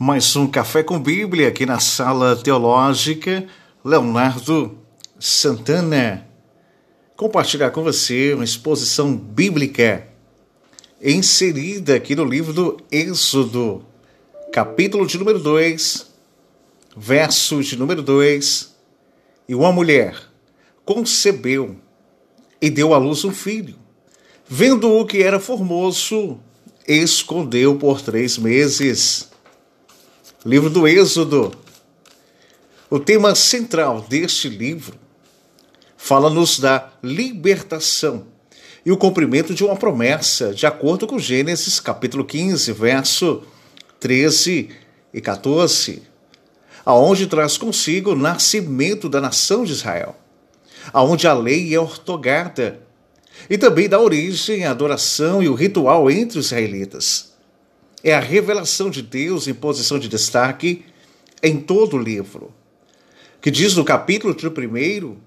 Mais um Café com Bíblia aqui na Sala Teológica. Leonardo Santana. Compartilhar com você uma exposição bíblica inserida aqui no livro do Êxodo, capítulo de número 2, verso de número 2. E uma mulher concebeu e deu à luz um filho. Vendo o que era formoso, escondeu por três meses. Livro do Êxodo. O tema central deste livro fala-nos da libertação e o cumprimento de uma promessa, de acordo com Gênesis capítulo 15, verso 13 e 14, aonde traz consigo o nascimento da nação de Israel, aonde a lei é ortogada, e também dá origem à adoração e o ritual entre os israelitas é a revelação de Deus em posição de destaque em todo o livro, que diz no capítulo primeiro,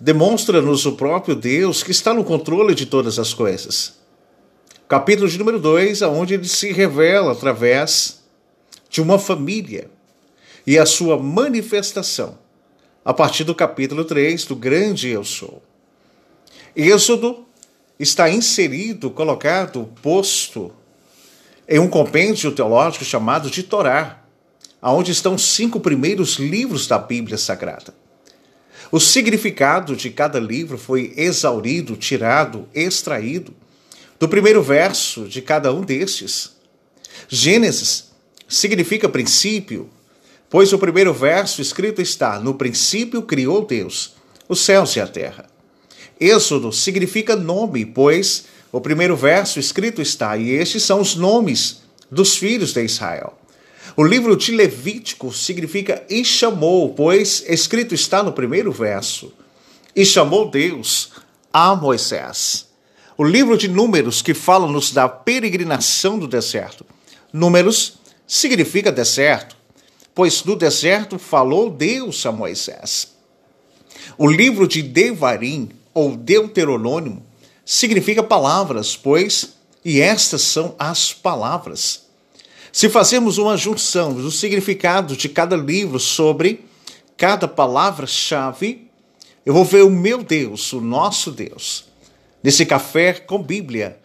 demonstra-nos o próprio Deus que está no controle de todas as coisas. Capítulo de número 2, aonde ele se revela através de uma família e a sua manifestação, a partir do capítulo 3 do grande eu sou. Êxodo está inserido, colocado, posto em um compêndio teológico chamado de Torá, onde estão cinco primeiros livros da Bíblia Sagrada. O significado de cada livro foi exaurido, tirado, extraído do primeiro verso de cada um destes. Gênesis significa princípio, pois o primeiro verso escrito está: No princípio criou Deus os céus e a terra. Êxodo significa nome, pois o primeiro verso escrito está, e estes são os nomes dos filhos de Israel. O livro de Levítico significa e chamou, pois escrito está no primeiro verso. E chamou Deus a Moisés. O livro de Números, que fala-nos da peregrinação do deserto. Números significa deserto, pois no deserto falou Deus a Moisés. O livro de Devarim, ou Deuteronômio, significa palavras, pois, e estas são as palavras. Se fazemos uma junção do significado de cada livro sobre cada palavra-chave, eu vou ver o meu Deus, o nosso Deus. Nesse café com Bíblia,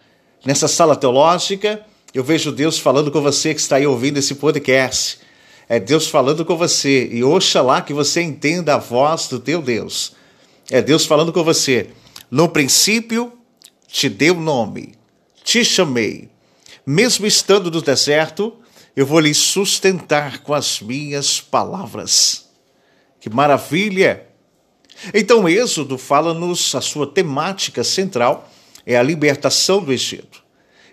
nessa sala teológica, eu vejo Deus falando com você que está aí ouvindo esse podcast. É Deus falando com você e oxalá que você entenda a voz do teu Deus. É Deus falando com você. No princípio te dei o nome, te chamei. Mesmo estando no deserto, eu vou lhe sustentar com as minhas palavras. Que maravilha! Então, Êxodo fala-nos, a sua temática central é a libertação do Egito.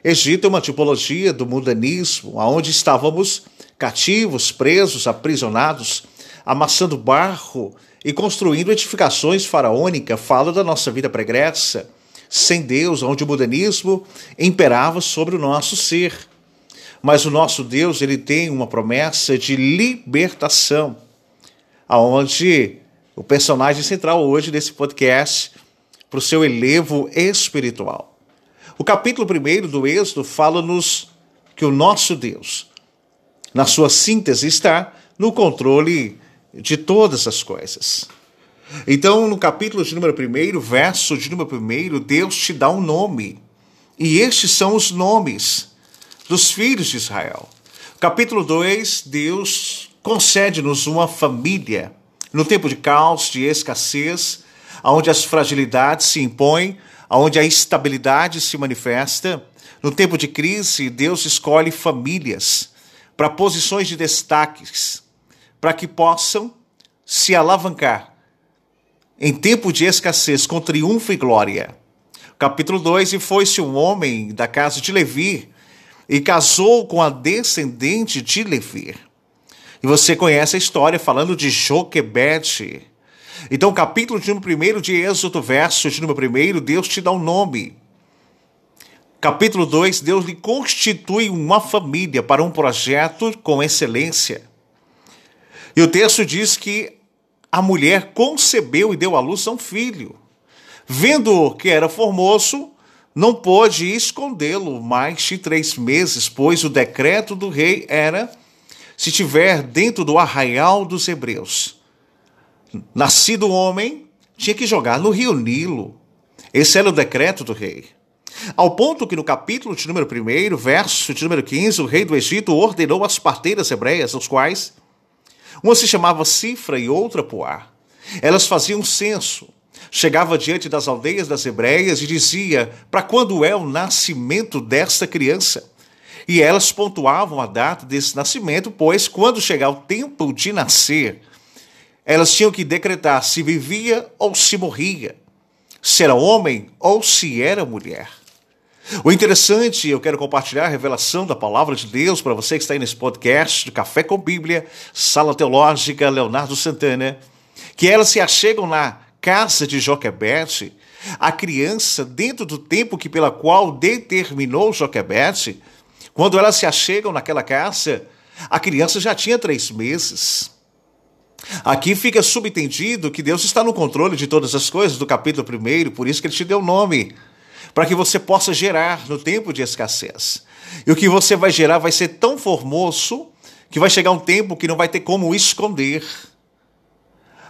Egito é uma tipologia do mundanismo, onde estávamos cativos, presos, aprisionados, amassando barro e construindo edificações faraônicas, fala da nossa vida pregressa sem Deus, onde o modernismo imperava sobre o nosso ser. Mas o nosso Deus, ele tem uma promessa de libertação, aonde o personagem central hoje desse podcast para o seu elevo espiritual. O capítulo 1 do Êxodo fala-nos que o nosso Deus, na sua síntese, está no controle de todas as coisas. Então, no capítulo de número 1, verso de número 1, Deus te dá um nome. E estes são os nomes dos filhos de Israel. Capítulo 2, Deus concede-nos uma família. No tempo de caos, de escassez, onde as fragilidades se impõem, onde a instabilidade se manifesta, no tempo de crise, Deus escolhe famílias para posições de destaques, para que possam se alavancar em tempo de escassez, com triunfo e glória. Capítulo 2: E foi-se um homem da casa de Levi e casou com a descendente de Levi. E você conhece a história falando de Joquebede. Então, capítulo de número 1 de Êxodo, verso de número 1, Deus te dá um nome. Capítulo 2, Deus lhe constitui uma família para um projeto com excelência. E o texto diz que a mulher concebeu e deu à luz a um filho. Vendo que era formoso, não pôde escondê-lo mais de três meses, pois o decreto do rei era se tiver dentro do arraial dos hebreus, nascido homem, tinha que jogar no rio Nilo. Esse era o decreto do rei. Ao ponto que no capítulo de número 1, verso de número 15, o rei do Egito ordenou as parteiras hebreias, os quais uma se chamava Cifra e outra Poá. Elas faziam censo. Chegava diante das aldeias das hebreias e dizia: Para quando é o nascimento desta criança? E elas pontuavam a data desse nascimento, pois quando chegar o tempo de nascer, elas tinham que decretar se vivia ou se morria, se era homem ou se era mulher. O interessante, eu quero compartilhar a revelação da palavra de Deus para você que está aí nesse podcast de Café com Bíblia, Sala Teológica Leonardo Santana, que elas se achegam na casa de Joquebede, a criança dentro do tempo que pela qual determinou Joquebede, quando elas se achegam naquela casa, a criança já tinha três meses. Aqui fica subentendido que Deus está no controle de todas as coisas, do capítulo 1, por isso que ele te deu o nome para que você possa gerar no tempo de escassez. E o que você vai gerar vai ser tão formoso que vai chegar um tempo que não vai ter como esconder.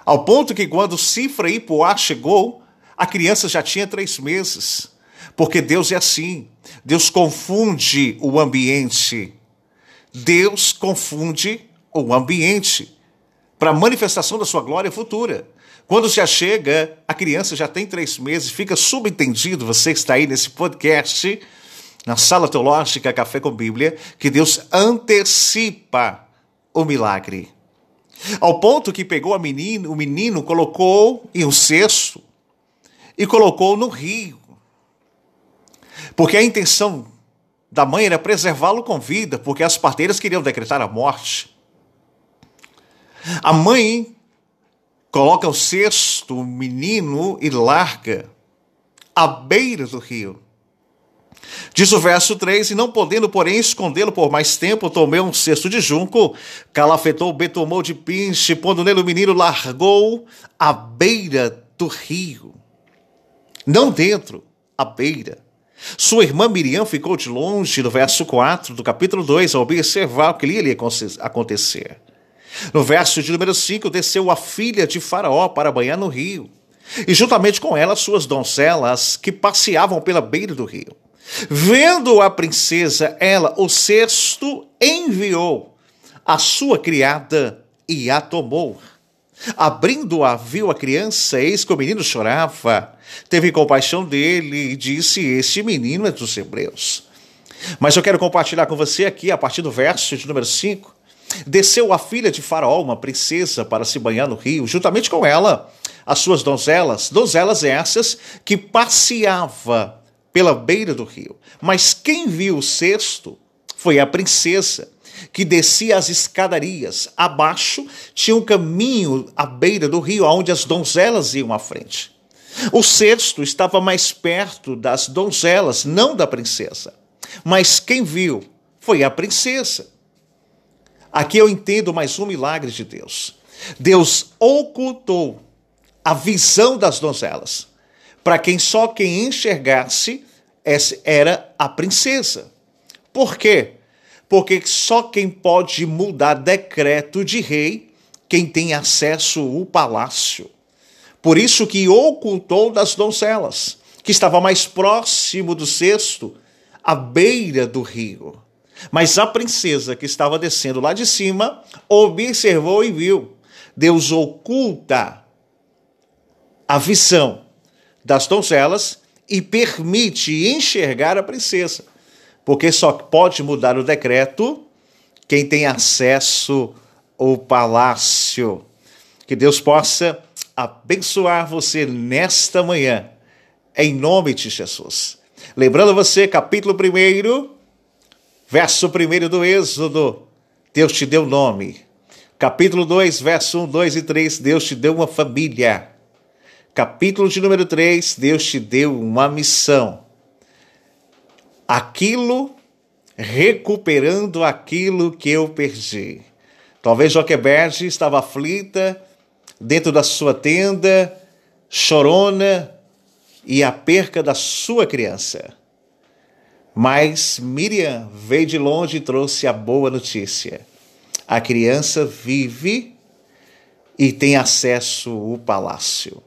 Ao ponto que quando Cifra e Poá chegou, a criança já tinha três meses. Porque Deus é assim. Deus confunde o ambiente. Deus confunde o ambiente para a manifestação da sua glória futura. Quando se achega, a criança já tem três meses, fica subentendido, você que está aí nesse podcast, na sala teológica Café com Bíblia, que Deus antecipa o milagre. Ao ponto que pegou a menino, o menino, colocou em um cesto e colocou no rio. Porque a intenção da mãe era preservá-lo com vida, porque as parteiras queriam decretar a morte. A mãe coloca o cesto, o menino e larga à beira do rio. Diz o verso 3: E não podendo, porém, escondê-lo por mais tempo, tomei um cesto de junco, calafetou, betomou de pinche, pondo nele o menino, largou à beira do rio. Não dentro, à beira. Sua irmã Miriam ficou de longe, no verso 4 do capítulo 2, a observar o que lhe ia acontecer. No verso de número 5, desceu a filha de Faraó para banhar no rio, e juntamente com ela suas donzelas que passeavam pela beira do rio. Vendo a princesa, ela, o cesto, enviou a sua criada e a tomou. Abrindo-a, viu a criança, eis que o menino chorava. Teve compaixão dele e disse: Este menino é dos hebreus. Mas eu quero compartilhar com você aqui, a partir do verso de número 5, Desceu a filha de Faraó, uma princesa, para se banhar no rio, juntamente com ela, as suas donzelas, donzelas essas que passeava pela beira do rio. Mas quem viu o cesto foi a princesa, que descia as escadarias. Abaixo tinha um caminho à beira do rio, onde as donzelas iam à frente. O cesto estava mais perto das donzelas, não da princesa. Mas quem viu foi a princesa. Aqui eu entendo mais um milagre de Deus. Deus ocultou a visão das donzelas para quem só quem enxergasse era a princesa. Por quê? Porque só quem pode mudar decreto de rei, quem tem acesso ao palácio. Por isso que ocultou das donzelas, que estava mais próximo do cesto, à beira do rio. Mas a princesa que estava descendo lá de cima observou e viu. Deus oculta a visão das donzelas e permite enxergar a princesa, porque só pode mudar o decreto quem tem acesso ao palácio. Que Deus possa abençoar você nesta manhã, em nome de Jesus. Lembrando você, capítulo 1, Verso 1 do Êxodo, Deus te deu nome. Capítulo 2, verso 1, 2 e 3, Deus te deu uma família. Capítulo de número 3, Deus te deu uma missão. Aquilo, recuperando aquilo que eu perdi. Talvez Joquebede estava aflita dentro da sua tenda, chorona, e a perca da sua criança. Mas Miriam veio de longe e trouxe a boa notícia. a criança vive e tem acesso ao palácio.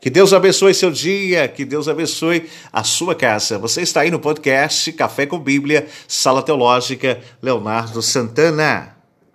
Que Deus abençoe seu dia, que Deus abençoe a sua casa. Você está aí no podcast Café com Bíblia, Sala Teológica, Leonardo Santana.